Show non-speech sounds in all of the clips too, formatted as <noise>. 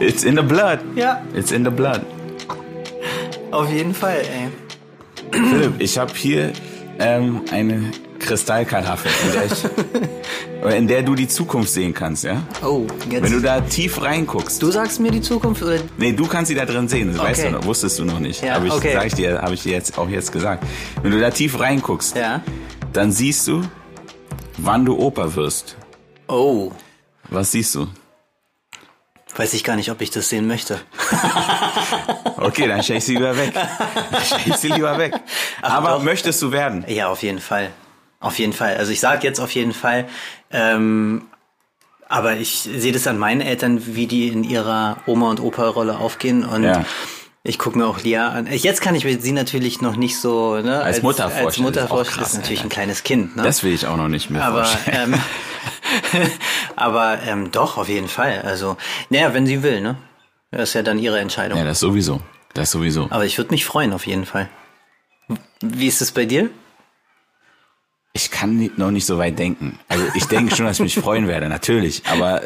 It's in the blood. Ja. It's in the blood. Auf jeden Fall, ey. Philipp, ich habe hier ähm, eine Kristallkaraffe, in der, ich, <laughs> in der du die Zukunft sehen kannst, ja? Oh, jetzt. Wenn du da tief reinguckst. du sagst mir die Zukunft oder Nee, du kannst sie da drin sehen, das weißt Okay. du noch, wustest du noch nicht. Ja, aber ich okay. sag ich dir, habe ich dir jetzt auch jetzt gesagt. Wenn du da tief reinguckst, Ja. dann siehst du, wann du Opa wirst. Oh. Was siehst du? Weiß ich gar nicht, ob ich das sehen möchte. <laughs> Okay, dann stell ich sie lieber weg. Dann stell ich sie lieber weg. Aber doch. möchtest du werden? Ja, auf jeden Fall. Auf jeden Fall. Also ich sage jetzt auf jeden Fall. Ähm, aber ich sehe das an meinen Eltern, wie die in ihrer Oma- und Opa-Rolle aufgehen. Und Ja. ich gucke mir auch Lia an. Jetzt kann ich sie natürlich noch nicht so ne, Als Mutter als vorstellen, Mutter ist auch vorstellen. krass, ist natürlich ein kleines Kind. Ne? Das will ich auch noch nicht mehr aber vorstellen. ähm, <laughs> <laughs> aber ähm, doch, auf jeden Fall. Also, naja, wenn sie will, ne? Das ist ja dann ihre Entscheidung. Ja, das sowieso. Das sowieso. Aber ich würde mich freuen, auf jeden Fall. Wie ist es bei dir? Ich kann noch nicht so weit denken. Also ich denke schon, dass ich mich freuen werde, natürlich. Aber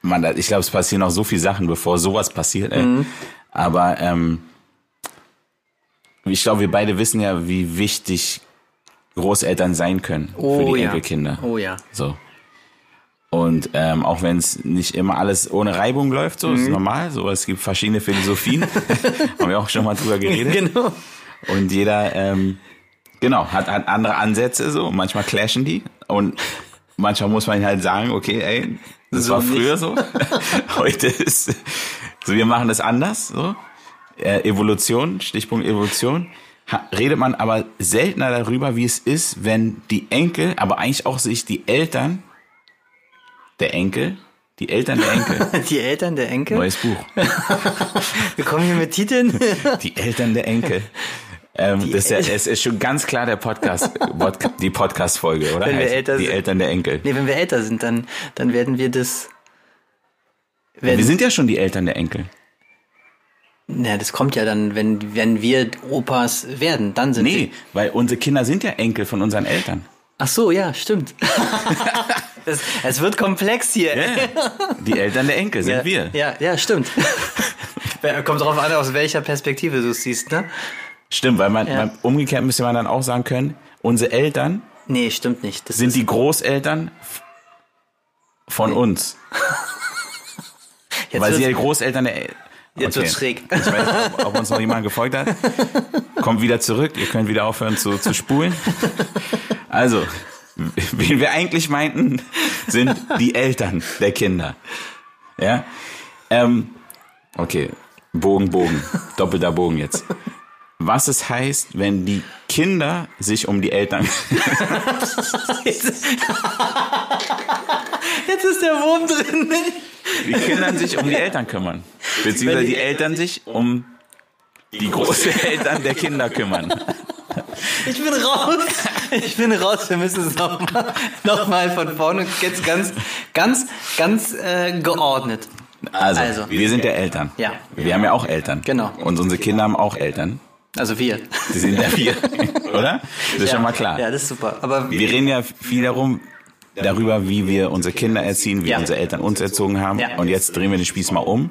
man, ich glaube, es passieren noch so viele Sachen, bevor sowas passiert. Mhm. Aber ähm, ich glaube, wir beide wissen ja, wie wichtig Großeltern sein können für die ja. Enkelkinder. Oh ja. So. Und ähm, auch wenn es nicht immer alles ohne Reibung läuft, so Mhm. ist normal. So, es gibt verschiedene Philosophien. <laughs> Haben wir auch schon mal drüber geredet. Genau. Und jeder, ähm, genau, hat, hat andere Ansätze so. Manchmal clashen die. Und manchmal muss man halt sagen, okay, ey, das So war nicht. früher so. <laughs> Heute ist, so wir machen das anders, so. Äh, Evolution, Stichpunkt Evolution. Redet man aber seltener darüber, wie es ist, wenn die Enkel, aber eigentlich auch sich die Eltern der Enkel, die Eltern der Enkel, <laughs> Die Eltern der Enkel. neues Buch, <laughs> Wir kommen hier mit Titeln. <laughs> die Eltern der Enkel. Ähm, das ist ja, es ist schon ganz klar der Podcast, Podca- die Podcast-Folge, oder? Wenn wir älter die sind. Eltern der Enkel. nee, wenn wir älter sind, dann, dann werden wir das. Wir Werden, sind ja schon die Eltern der Enkel. Ja, das kommt ja dann, wenn, wenn wir Opas werden, dann sind Nee, sie. weil unsere Kinder sind ja Enkel von unseren Eltern. Ach so, ja, stimmt. <laughs> das, es wird komplex hier. Ja, die Eltern der Enkel sind ja, wir. Ja, ja, stimmt. <laughs> Kommt drauf an, aus welcher Perspektive du es siehst, ne? Stimmt, weil man, Ja. man umgekehrt müsste man dann auch sagen können, unsere Eltern Nee, stimmt nicht. Das sind die Großeltern von uns. <laughs> jetzt weil sie ja Großeltern der El- Jetzt wird's schräg. Ich weiß nicht, ob, ob uns noch jemand gefolgt hat. Kommt wieder zurück. Ihr könnt wieder aufhören zu, zu spulen. Also, wen wir eigentlich meinten, sind die Eltern der Kinder. Ja? Ähm, okay. Bogen, Bogen. Doppelter Bogen jetzt. Was es heißt, wenn die Kinder sich um die Eltern. Jetzt ist der Wurm drin. Die Kinder sich um die Eltern kümmern. Beziehungsweise die Eltern sich um die Großeltern der Kinder kümmern. Ich bin raus. Ich bin raus. Wir müssen es nochmal noch mal von vorne jetzt ganz, ganz, ganz äh, geordnet. Also, Also. wir sind ja Eltern. Ja. Wir haben ja auch Eltern. Genau. Und unsere Kinder haben auch Eltern. Also wir. Die sind ja wir. <laughs> Oder? Das ist schon mal klar. Ja, das ist super. Aber Wir reden ja viel darum, darüber, wie wir unsere Kinder erziehen, wie Ja. unsere Eltern uns erzogen haben. Ja. Und jetzt drehen wir den Spieß mal um.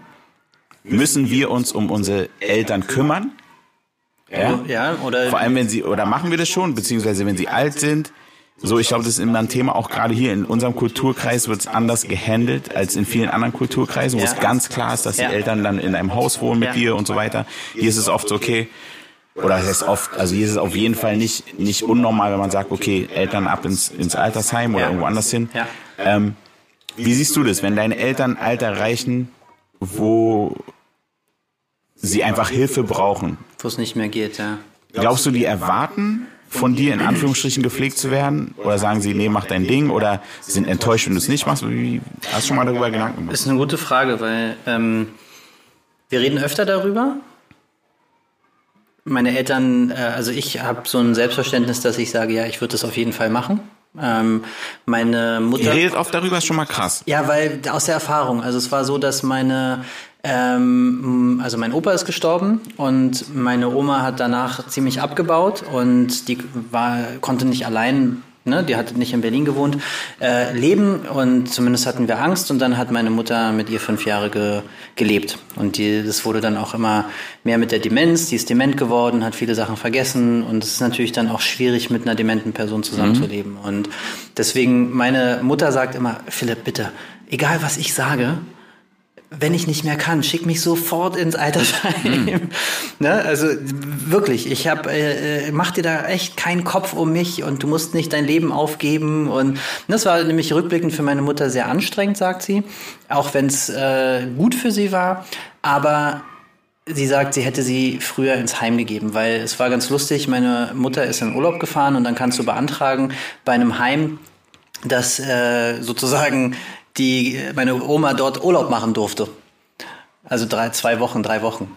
Müssen wir uns um unsere Eltern kümmern? Ja. ja, oder Vor allem, wenn sie, oder machen wir das schon, beziehungsweise wenn sie alt sind. So, ich glaube, das ist immer ein Thema, auch gerade hier in unserem Kulturkreis wird es anders gehandelt als in vielen anderen Kulturkreisen, wo Ja. es ganz klar ist, dass Ja. die Eltern dann in einem Haus wohnen mit dir und so weiter. Hier ist es oft so, okay, oder es ist oft, also hier ist es auf jeden Fall nicht, nicht unnormal, wenn man sagt, okay, Eltern ab ins, ins Altersheim oder irgendwo anders hin. Ja. Ähm, wie siehst du das, wenn deine Eltern Alter erreichen, wo sie einfach Hilfe brauchen? wo es nicht mehr geht, ja. Glaubst du, die erwarten von dir in Anführungsstrichen gepflegt zu werden? Oder sagen sie, nee, mach dein Ding? Oder sie sind enttäuscht, wenn du es nicht machst? Wie, hast du schon mal darüber Gedanken gemacht? Ist eine gute Frage, weil ähm, wir reden öfter darüber. Meine Eltern, äh, also ich habe so ein Selbstverständnis, dass ich sage, ja, ich würde das auf jeden Fall machen. Ähm, meine Ihr Mutter. redet oft darüber, ist schon mal krass. Ja, weil aus der Erfahrung. Also es war so, dass meine, ähm, also mein Opa ist gestorben und meine Oma hat danach ziemlich abgebaut und die war, konnte nicht allein ne, die hat nicht in Berlin gewohnt, äh, leben und zumindest hatten wir Angst und dann hat meine Mutter mit ihr fünf Jahre ge, gelebt. Und die, das wurde dann auch immer mehr mit der Demenz, die ist dement geworden, hat viele Sachen vergessen und es ist natürlich dann auch schwierig mit einer dementen Person zusammenzuleben. Mhm. und deswegen meine Mutter sagt immer, Philipp, bitte, egal was ich sage, wenn ich nicht mehr kann, schick mich sofort ins Altersheim. Mhm. <laughs> ne? Also wirklich, ich habe, äh, äh, mach dir da echt keinen Kopf um mich und du musst nicht dein Leben aufgeben. Und das war nämlich rückblickend für meine Mutter sehr anstrengend, sagt sie, auch wenn es äh, gut für sie war. Aber sie sagt, sie hätte sie früher ins Heim gegeben, weil es war ganz lustig. Meine Mutter ist in Urlaub gefahren und dann kannst du beantragen bei einem Heim, dass äh, sozusagen die meine Oma dort Urlaub machen durfte. Also drei, zwei Wochen, drei Wochen.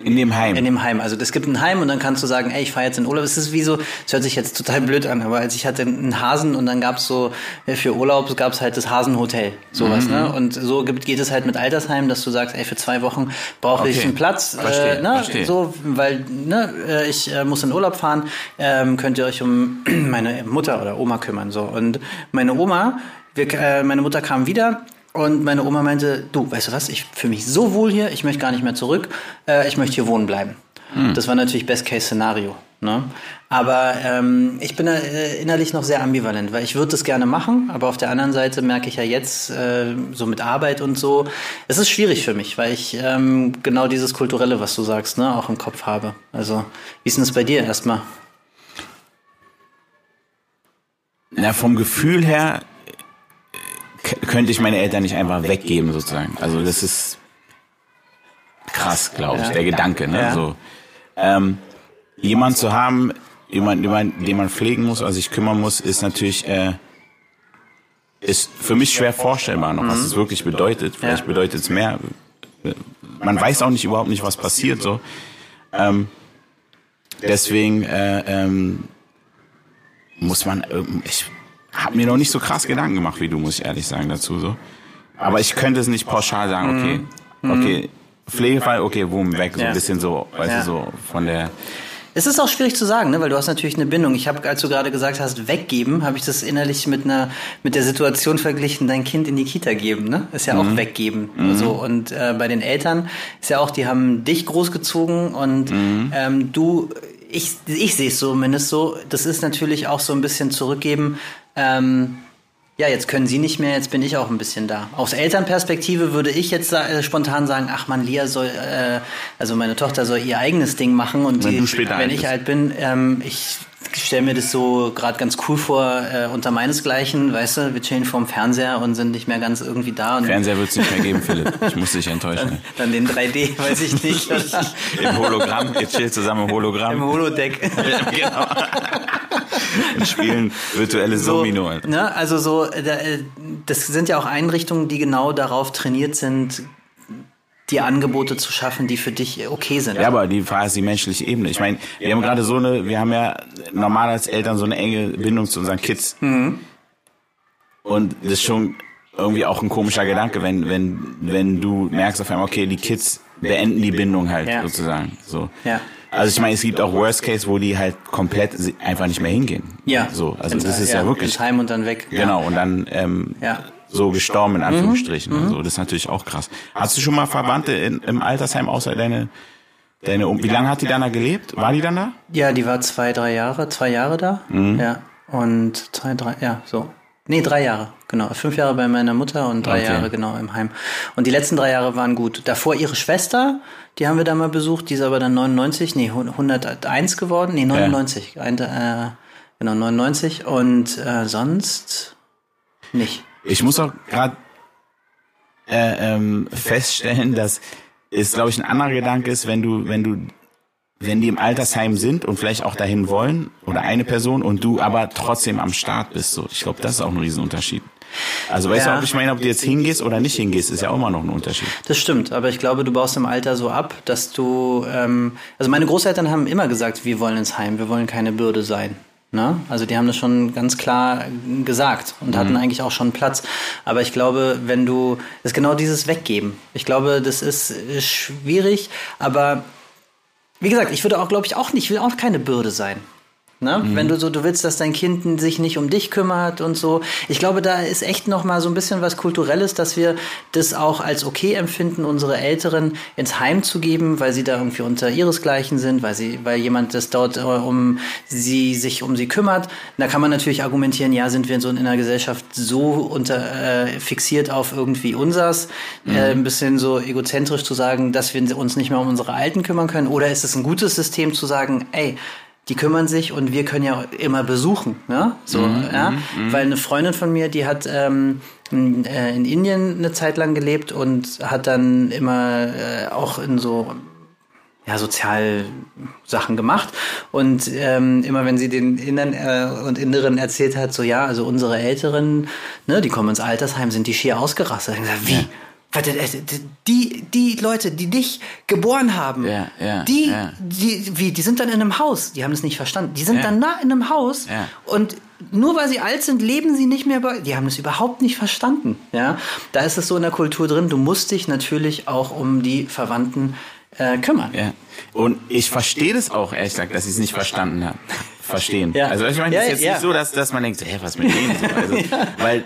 In dem Heim. In dem Heim. Also es gibt ein Heim und dann kannst du sagen, ey, ich fahre jetzt in Urlaub. Es ist wie so, es hört sich jetzt total blöd an, aber als ich hatte einen Hasen und dann gab's so, für Urlaub gab's halt das Hasenhotel, sowas, mhm. ne? Und so gibt, geht es halt mit Altersheim, dass du sagst, ey, für zwei Wochen brauche okay. ich einen Platz. Verstehe, äh, ne? verstehe. So, weil, ne, äh, ich äh, muss in Urlaub fahren, ähm, könnt ihr euch um <clears throat> meine Mutter oder Oma kümmern. So. Und meine Oma, wir, äh, meine Mutter kam wieder und meine Oma meinte, du, weißt du was, ich fühle mich so wohl hier, ich möchte gar nicht mehr zurück, äh, ich möchte hier wohnen bleiben. Hm. Das war natürlich Best-Case-Szenario. Ne? Aber ähm, ich bin äh, innerlich noch sehr ambivalent, weil ich würde das gerne machen, aber auf der anderen Seite merke ich ja jetzt, äh, so mit Arbeit und so, es ist schwierig für mich, weil ich ähm, genau dieses Kulturelle, was du sagst, ne, auch im Kopf habe. Also, wie ist denn das bei dir erstmal? Na, vom Gefühl her könnte ich meine Eltern nicht einfach weggeben sozusagen. Also das ist krass, glaube ich, der Gedanke. Ne? So, ähm, jemand zu haben, jemand, jemand, den man pflegen muss, also sich kümmern muss, ist natürlich äh, ist für mich schwer vorstellbar noch, was es wirklich bedeutet. Vielleicht bedeutet es mehr. Man weiß auch nicht überhaupt nicht, was passiert. So, ähm, deswegen äh, ähm, muss man, ich habe mir noch nicht so krass Gedanken gemacht wie du, muss ich ehrlich sagen dazu so. Aber ich könnte es nicht pauschal sagen, okay, mhm. okay, Pflegefall, okay, boom, weg, so ein bisschen so, weißt ja. du, so von der. Es ist auch schwierig zu sagen, ne? weil du hast natürlich eine Bindung. Ich habe, als du gerade gesagt hast, weggeben, habe ich das innerlich mit einer mit der Situation verglichen, dein Kind in die Kita geben, ne? Ist ja auch mhm. weggeben. Mhm. So und äh, bei den Eltern ist ja auch, die haben dich großgezogen und mhm. ähm, du, ich, ich sehe es zumindest so. Das ist natürlich auch so ein bisschen zurückgeben ähm, ja, jetzt können Sie nicht mehr, jetzt bin ich auch ein bisschen da. Aus Elternperspektive würde ich jetzt äh, spontan sagen, ach man, Lia soll, äh, also meine Tochter soll ihr eigenes Ding machen und wenn, die, wenn ich alt bin, ähm, ich stelle mir das so gerade ganz cool vor, äh, unter meinesgleichen, weißt du, wir chillen vorm Fernseher und sind nicht mehr ganz irgendwie da. Fernseher wird es nicht mehr geben, <laughs> Philipp. Ich muss dich enttäuschen. Dann, dann den 3D, weiß ich nicht. <laughs> Im Hologramm, ihr chillt zusammen im Hologramm. Im Holodeck. <laughs> genau. Und spielen virtuelle so, Domino. Ne, also so, äh, das sind ja auch Einrichtungen, die genau darauf trainiert sind, die Angebote zu schaffen, die für dich okay sind. Ja, aber die die menschliche Ebene. Ich meine, wir haben gerade so eine, wir haben ja normal als Eltern so eine enge Bindung zu unseren Kids. Mhm. Und das ist schon irgendwie auch ein komischer Gedanke, wenn, wenn, wenn du merkst auf einmal, okay, die Kids beenden die Bindung halt ja. sozusagen. So. Ja. Also ich meine, es gibt auch Worst Case, wo die halt komplett einfach nicht mehr hingehen. Ja. So, also das ist ja, ja wirklich. Heim und dann weg. Genau, und dann ähm, ja so gestorben in mhm. Anführungsstrichen. Mhm. Also das ist natürlich auch krass. Hast du schon mal Verwandte in, im Altersheim außer deine deine Wie lange hat die dann da gelebt? War die dann da? Ja, die war zwei, drei Jahre, zwei Jahre da. Mhm. Ja. Und zwei, drei, ja, so. Nee, drei Jahre, genau. Fünf Jahre bei meiner Mutter und drei okay. Jahre genau im Heim. Und die letzten drei Jahre waren gut. Davor ihre Schwester, die haben wir da mal besucht, die ist aber dann 99, nee, 101 geworden, nee, 99. Ja. Ein, äh, genau, 99. Und äh, sonst nicht. Ich muss auch gerade äh, ähm, feststellen, dass es, glaube ich, ein anderer Gedanke ist, wenn du, wenn du, wenn die im Altersheim sind und vielleicht auch dahin wollen oder eine Person und du aber trotzdem am Start bist. So, ich glaube, das ist auch ein Riesenunterschied. Also weißt ja. du, ob ich meine, ob du jetzt hingehst oder nicht hingehst, ist ja auch immer noch ein Unterschied. Das stimmt, aber ich glaube, du baust im Alter so ab, dass du, ähm, also meine Großeltern haben immer gesagt, wir wollen ins Heim, wir wollen keine Bürde sein. Ne? Also die haben das schon ganz klar gesagt und mhm. hatten eigentlich auch schon Platz. Aber ich glaube, wenn du, das ist genau dieses Weggeben. Ich glaube, das ist schwierig, aber wie gesagt, ich würde auch, glaube ich, auch nicht, ich will auch keine Bürde sein. Ne? Mhm. Wenn du so, du willst, dass dein Kind sich nicht um dich kümmert und so. Ich glaube, da ist echt noch mal so ein bisschen was Kulturelles, dass wir das auch als okay empfinden, unsere Älteren ins Heim zu geben, weil sie da irgendwie unter ihresgleichen sind, weil sie, weil jemand das dort äh, um sie sich um sie kümmert. Da kann man natürlich argumentieren, ja, sind wir so in einer Gesellschaft so unter äh, fixiert auf irgendwie unsers, mhm. äh, ein bisschen so egozentrisch zu sagen, dass wir uns nicht mehr um unsere Alten kümmern können, oder ist es ein gutes System zu sagen, ey, die kümmern sich und wir können ja immer besuchen, ne? So, mhm, ja, mhm, mhm. weil eine Freundin von mir, die hat ähm, in, äh, in Indien eine Zeit lang gelebt und hat dann immer äh, auch in so ja, Sozialsachen gemacht. Und ähm, immer wenn sie den Innern äh, und Inneren erzählt hat, so ja, also unsere Älteren, ne, die kommen ins Altersheim, sind die schier ausgerastet. Ich gesagt, wie? Die, die Leute, die dich geboren haben, ja, ja, die, ja. die, wie, die sind dann in einem Haus. Die haben das nicht verstanden. Die sind dann nah in einem Haus und nur weil sie alt sind, leben sie nicht mehr bei. Die haben das überhaupt nicht verstanden. Ja, da ist es so in der Kultur drin. Du musst dich natürlich auch um die Verwandten äh, kümmern. Ja. Und ich verstehe das auch, ehrlich gesagt, dass sie es nicht verstanden haben. Verstehen. Ja. Also ich meine, es ist jetzt nicht so, dass, dass man denkt, hä, was mit denen? Also, <laughs> Weil äh,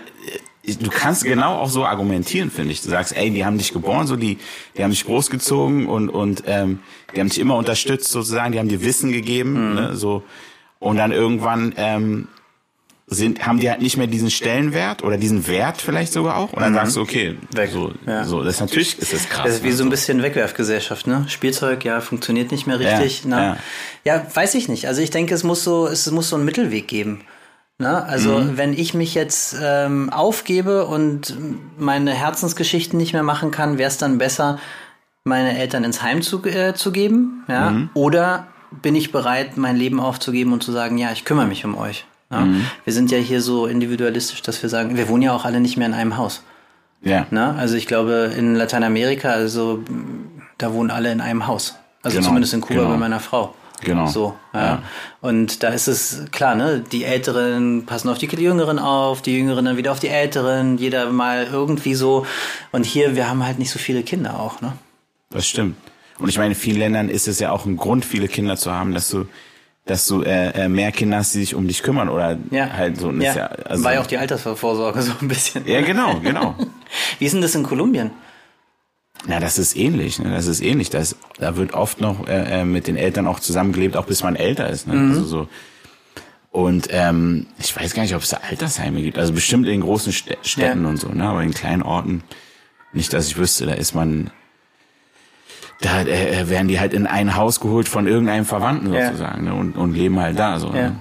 du kannst genau auch so argumentieren, finde ich. Du sagst, ey, die haben dich geboren, so die, die haben dich großgezogen und und ähm, die haben dich immer unterstützt sozusagen, die haben dir Wissen gegeben, mhm. ne, so und dann irgendwann ähm, sind, haben die halt nicht mehr diesen Stellenwert oder diesen Wert vielleicht sogar auch. Und dann mhm. sagst du, okay, Weg. so, ja. so, das natürlich ist das krass. Das ist wie so ein bisschen Wegwerfgesellschaft, ne? Spielzeug, ja, funktioniert nicht mehr richtig. Ja, ja. ja weiß ich nicht. Also ich denke, es muss so, es muss so einen Mittelweg geben. Ne? Also mhm. wenn ich mich jetzt ähm, aufgebe und meine Herzensgeschichten nicht mehr machen kann, wäre es dann besser, meine Eltern ins Heim zu, äh, zu geben, ja? Mhm. Oder bin ich bereit, mein Leben aufzugeben und zu sagen, ja, ich kümmere mich um euch. Ja? Mhm. Wir sind ja hier so individualistisch, dass wir sagen, wir wohnen ja auch alle nicht mehr in einem Haus. Ja. Ne? Also ich glaube, in Lateinamerika, also da wohnen alle in einem Haus. Also genau. zumindest in Kuba genau. bei meiner Frau. Genau. So, ja. ja. Und da ist es klar, ne? Die Älteren passen auf die Jüngeren auf, die Jüngeren dann wieder auf die Älteren, jeder mal irgendwie so. Und hier, wir haben halt nicht so viele Kinder auch, ne? Das stimmt. Und ich meine, in vielen Ländern ist es ja auch ein Grund, viele Kinder zu haben, dass du dass du äh, äh, mehr Kinder hast, die sich um dich kümmern oder ja. halt so. Ja. ja also War ja auch die Altersvorsorge so ein bisschen. Ja, genau, genau. <laughs> Wie ist denn das in Kolumbien? Na, das ist ähnlich. Ne? Das ist ähnlich. Das, da wird oft noch äh, äh, mit den Eltern auch zusammengelebt, auch bis man älter ist. Ne? Mhm. Also so. Und ähm, ich weiß gar nicht, ob es da Altersheime gibt. Also bestimmt in großen Städten ja. und so, ne? aber in kleinen Orten nicht, dass ich wüsste. Da ist man da äh, äh, werden die halt in ein Haus geholt von irgendeinem Verwandten sozusagen ja. ne, und, und leben halt da. So, ja. ne?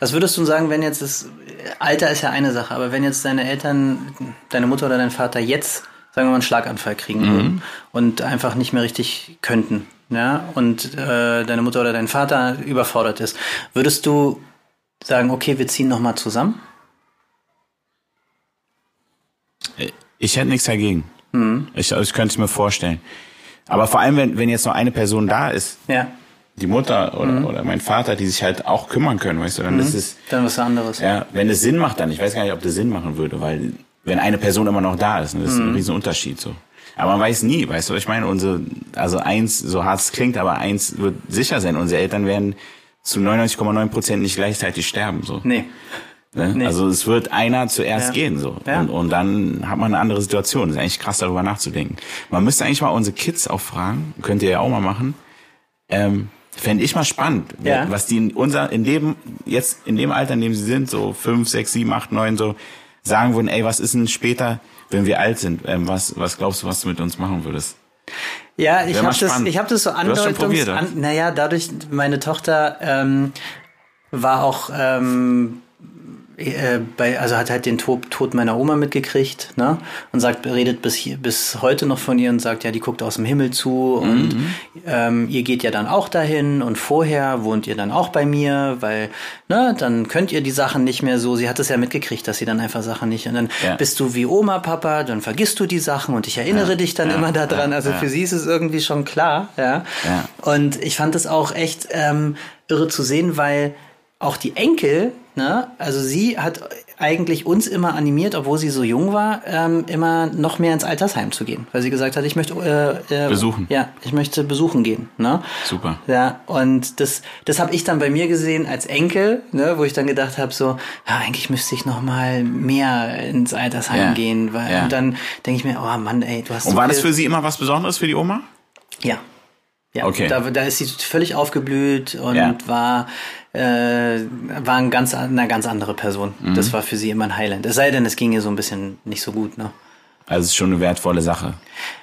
Was würdest du sagen, wenn jetzt das Alter ist ja eine Sache, aber wenn jetzt deine Eltern, deine Mutter oder dein Vater jetzt, sagen wir mal, einen Schlaganfall kriegen mhm. würden und einfach nicht mehr richtig könnten, ja, und äh, deine Mutter oder dein Vater überfordert ist, würdest du sagen, okay, wir ziehen nochmal zusammen? Ich hätte nichts dagegen. Mhm. Ich, ich könnte es mir vorstellen. Aber vor allem, wenn, wenn jetzt noch eine Person da ist, ja. die Mutter oder, mhm. oder mein Vater, die sich halt auch kümmern können, weißt du, dann mhm. ist es. Dann was anderes. Ja, wenn es Sinn macht, dann, ich weiß gar nicht, ob das Sinn machen würde, weil wenn eine Person immer noch da ist, ne, das ist mhm. ein riesen Unterschied so. Aber man weiß nie, weißt du, ich meine, unsere, also eins, so hart es klingt, aber eins wird sicher sein, unsere Eltern werden zu 99,9 Prozent nicht gleichzeitig sterben, so. Nee. Ne? Nee. Also es wird einer zuerst ja. gehen so ja. und, und dann hat man eine andere Situation. Das ist eigentlich krass darüber nachzudenken. Man müsste eigentlich mal unsere Kids auch fragen, könnt ihr ja auch mal machen. Ähm, Fände ich mal spannend, ja. was die in unser, in dem, jetzt in dem Alter, in dem sie sind, so fünf, sechs, sieben, acht, neun, so sagen würden, ey, was ist denn später, wenn wir alt sind? Ähm, was, was glaubst du, was du mit uns machen würdest? Ja, ich habe das, ich habe das so andeutungs, an, naja, dadurch, meine Tochter ähm, war auch ähm, äh, bei, also hat halt den Tod, Tod meiner Oma mitgekriegt, ne? Und sagt, redet bis hier, bis heute noch von ihr und sagt, ja, die guckt aus dem Himmel zu mhm. und ähm, ihr geht ja dann auch dahin und vorher wohnt ihr dann auch bei mir, weil, ne, dann könnt ihr die Sachen nicht mehr so. Sie hat es ja mitgekriegt, dass sie dann einfach Sachen nicht und dann ja. bist du wie Oma, Papa, dann vergisst du die Sachen und ich erinnere ja. dich dann ja. immer daran. Also für sie ist es irgendwie schon klar, ja. Und ich fand es auch echt ähm, irre zu sehen, weil auch die Enkel, ne, also sie hat eigentlich uns immer animiert, obwohl sie so jung war, ähm, immer noch mehr ins Altersheim zu gehen, weil sie gesagt hat, ich möchte äh, äh, Besuchen. Ja, ich möchte besuchen gehen. Ne? Super. Ja, und das, das habe ich dann bei mir gesehen als Enkel, ne, wo ich dann gedacht habe, so, ja, eigentlich müsste ich noch mal mehr ins Altersheim Ja. gehen, weil Ja. und dann denke ich mir, oh Mann, ey, du hast Und so war das für Sie immer was Besonderes für die Oma? ja. Ja, Okay. da, da ist sie völlig aufgeblüht und Ja. war, äh, war ein ganz, eine ganz andere Person. Mhm. Das war für sie immer ein Highland. Es sei denn, es ging ihr so ein bisschen nicht so gut. Ne? Also es ist schon eine wertvolle Sache.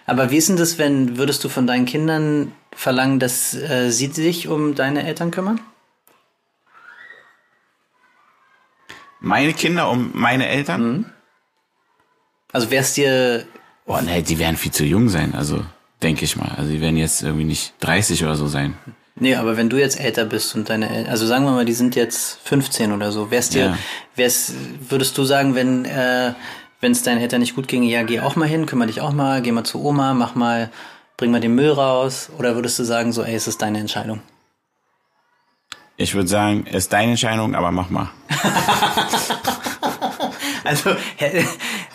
Aber wie ist denn das, wenn, würdest du von deinen Kindern verlangen, dass äh, sie sich um deine Eltern kümmern? Meine Kinder um meine Eltern? Also wär's dir, Boah, nee, die werden viel zu jung sein, also denke ich mal. Also die werden jetzt irgendwie nicht 30 oder so sein. nee, aber wenn du jetzt älter bist und deine Eltern, also sagen wir mal, die sind jetzt 15 oder so, wär's dir, Ja. wär's, würdest du sagen, wenn, äh, es deinen Eltern nicht gut ginge, ja, geh auch mal hin, kümmere dich auch mal, geh mal zu Oma, mach mal, bring mal den Müll raus, oder würdest du sagen, so, ey, es ist deine Entscheidung? Ich würde sagen, ist deine Entscheidung, aber mach mal. <laughs> Also,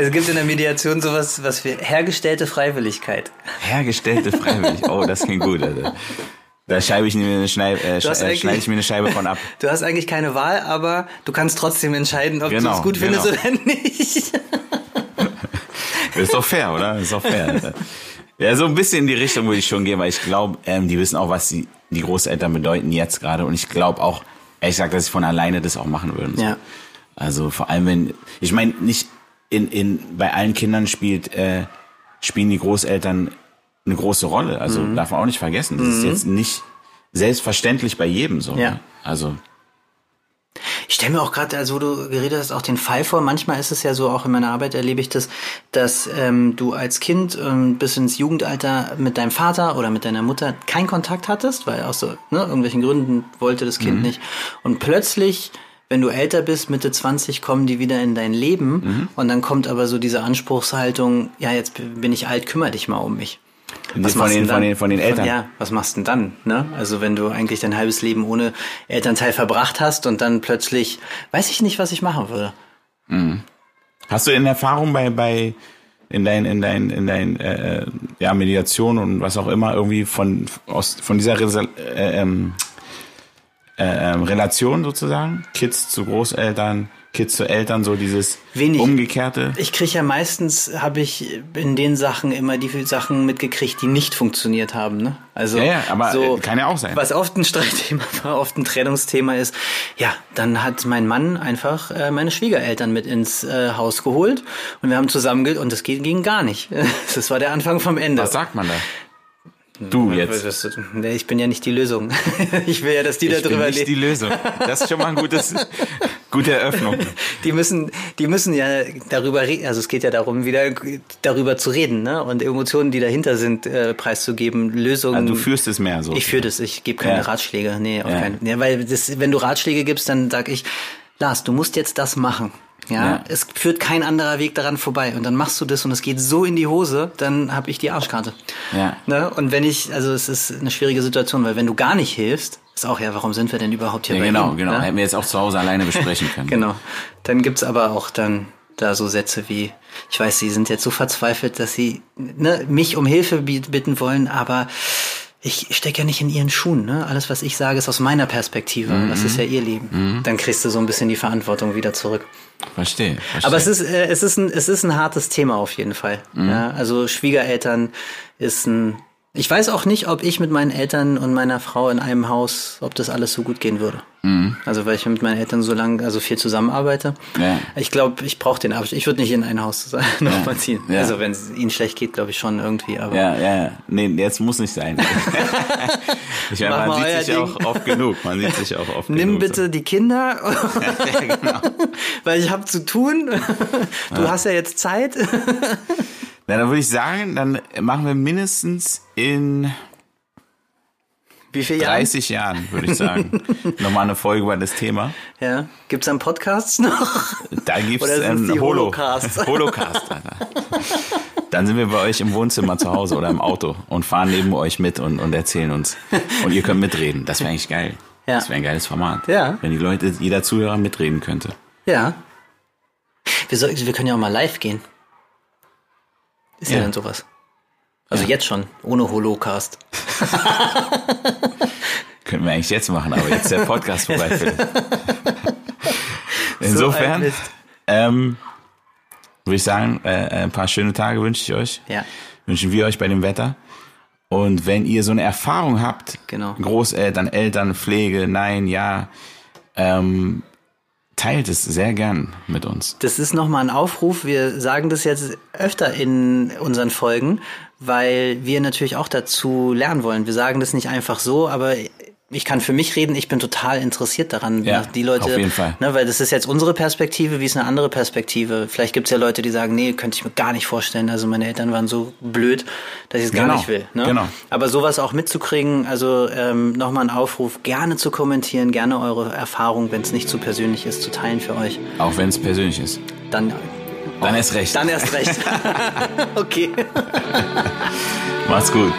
es gibt in der Mediation sowas, was wir, hergestellte Freiwilligkeit. Hergestellte freiwillig. Oh, das klingt gut, Alter. Da schreibe ich Schneide, äh, Du äh, schneide ich mir eine Scheibe von ab. <laughs> Du hast eigentlich keine Wahl, aber du kannst trotzdem entscheiden, ob du Genau, es gut findest genau. oder nicht. Das ist doch fair, oder? Das ist doch fair. Alter. Ja, so ein bisschen in die Richtung würde ich schon gehen, weil ich glaube, ähm, die wissen auch, was die, die Großeltern bedeuten jetzt gerade. Und ich glaube auch, ehrlich gesagt, dass sie von alleine das auch machen würden. So. Ja. Also vor allem, wenn, ich meine, nicht in, in, bei allen Kindern spielt, äh, spielen die Großeltern eine große Rolle. Also Mhm. darf man auch nicht vergessen. Das ist jetzt nicht selbstverständlich bei jedem so. Ja. ne? Also, Ich stelle mir auch gerade, also wo du geredet hast, auch den Fall vor. Manchmal ist es ja so, auch in meiner Arbeit erlebe ich das, dass ähm, du als Kind ähm, bis ins Jugendalter mit deinem Vater oder mit deiner Mutter keinen Kontakt hattest, weil aus so ne, irgendwelchen Gründen wollte das Kind nicht. Und plötzlich, wenn du älter bist, Mitte 20, kommen die wieder in dein Leben und dann kommt aber so diese Anspruchshaltung, ja, jetzt bin ich alt, kümmere dich mal um mich. von, machst den, von, den, von den Eltern. ja, was machst du denn dann? Ne? Also wenn du eigentlich dein halbes Leben ohne Elternteil verbracht hast und dann plötzlich, weiß ich nicht, was ich machen würde. Hast du in Erfahrung bei, bei in dein, in dein, in dein äh, ja, Mediation und was auch immer irgendwie von, aus, von dieser Resa- äh, ähm, äh, ähm, Relation sozusagen? Kids zu Großeltern, Kids zu Eltern, so dieses Wenig. umgekehrte. Ich kriege ja meistens, habe ich in den Sachen immer die Sachen mitgekriegt, die nicht funktioniert haben. Ne? Also Ja, ja, aber, so, äh, kann ja auch sein. Was oft ein Streitthema <laughs> war, oft ein Trennungsthema ist, ja, dann hat mein Mann einfach äh, meine Schwiegereltern mit ins äh, Haus geholt und wir haben zusammen ge- und das ging, ging gar nicht. <laughs> Das war der Anfang vom Ende. Was sagt man da? Du jetzt. Nee, Ich bin ja nicht die Lösung. <laughs> Ich will ja, dass die da Ich bin drüber nicht die leben. Lösung. Das ist schon mal ein gutes, <laughs> gute Eröffnung. Die müssen, die müssen ja darüber reden. Also es geht ja darum, wieder darüber zu reden, ne? Und Emotionen, die dahinter sind, äh, preiszugeben. Lösungen. Also du führst es mehr so. ich führe das. Ich gebe keine Ja. Ratschläge. Nee, auf Ja. keinen. Ja, weil das, wenn du Ratschläge gibst, dann sag ich, Lars, du musst jetzt das machen. Ja, Ja. es führt kein anderer Weg daran vorbei. Und dann machst du das und es geht so in die Hose, dann habe ich die Arschkarte. Ja. Ne? Und wenn ich, also es ist eine schwierige Situation, weil wenn du gar nicht hilfst, ist auch ja, warum sind wir denn überhaupt hier Ja, bei genau, ihm, genau. Ne? Hätten wir jetzt auch zu Hause alleine besprechen können. <laughs> Genau. Dann gibt's aber auch dann da so Sätze wie, ich weiß, sie sind jetzt so verzweifelt, dass sie ne, mich um Hilfe bi- bitten wollen, aber ich stecke ja nicht in ihren Schuhen. Ne? Alles, was ich sage, ist aus meiner Perspektive. Mhm. Das ist ja ihr Leben. Dann kriegst du so ein bisschen die Verantwortung wieder zurück. Verstehe. verstehe. Aber es ist, äh, es ist ein, es ist ein hartes Thema auf jeden Fall. Mhm. Ja, also Schwiegereltern ist ein, ich weiß auch nicht, ob ich mit meinen Eltern und meiner Frau in einem Haus, ob das alles so gut gehen würde. Mhm. Also weil ich mit meinen Eltern so lange, also viel zusammenarbeite. Ja. Ich glaube, ich brauche den Abstand. Ich würde nicht in ein Haus <laughs> nochmal ziehen. Ja. Also wenn es ihnen schlecht geht, glaube ich schon irgendwie. Aber Ja, ja, ja. Nee, jetzt muss nicht sein. <laughs> ich meine, man sieht sich Ding. auch oft genug. Man sieht sich auch oft <laughs> nimm genug. bitte die Kinder, Ja, genau. weil ich habe zu tun. Du hast ja jetzt Zeit. Na, dann würde ich sagen, dann machen wir mindestens in Wie Jahre? 30 Jahren, würde ich sagen, <laughs> nochmal eine Folge über das Thema. Ja. Gibt's dann Podcasts noch? Da sind's ähm, die Holo? Holocast, <laughs> Alter. Dann sind wir bei euch im Wohnzimmer zu Hause oder im Auto und fahren neben euch mit und, und erzählen uns. Und ihr könnt mitreden. Das wäre eigentlich geil. Ja. Das wäre ein geiles Format. Ja. Wenn die Leute, jeder Zuhörer mitreden könnte. Ja. Wir, soll, wir können ja auch mal live gehen. Ist ja, Ja. dann sowas. Also jetzt schon, ohne Holocast. <laughs> Könnten wir eigentlich jetzt machen, aber jetzt ist der Podcast <laughs> vorbei. Insofern Mist. ähm, würde ich sagen, äh, ein paar schöne Tage wünsche ich euch. Ja. Wünschen wir euch bei dem Wetter. Und wenn ihr so eine Erfahrung habt, Genau. Großeltern, Eltern, Pflege, nein, ja, ähm, teilt es sehr gern mit uns. Das ist nochmal ein Aufruf. Wir sagen das jetzt öfter in unseren Folgen, weil wir natürlich auch dazu lernen wollen. Wir sagen das nicht einfach so, aber ich kann für mich reden, ich bin total interessiert daran, Ja, die Leute, auf jeden Fall. Ne, weil das ist jetzt unsere Perspektive, wie ist eine andere Perspektive. Vielleicht gibt es ja Leute, die sagen, nee, könnte ich mir gar nicht vorstellen. Also meine Eltern waren so blöd, dass ich es gar Genau, nicht will. Ne? genau. Aber sowas auch mitzukriegen, also ähm, nochmal ein Aufruf, gerne zu kommentieren, gerne eure Erfahrung, wenn es nicht zu persönlich ist, zu teilen für euch. Auch wenn es persönlich ist. Dann, Dann erst recht. dann erst recht. <laughs> okay. <laughs> Macht's gut.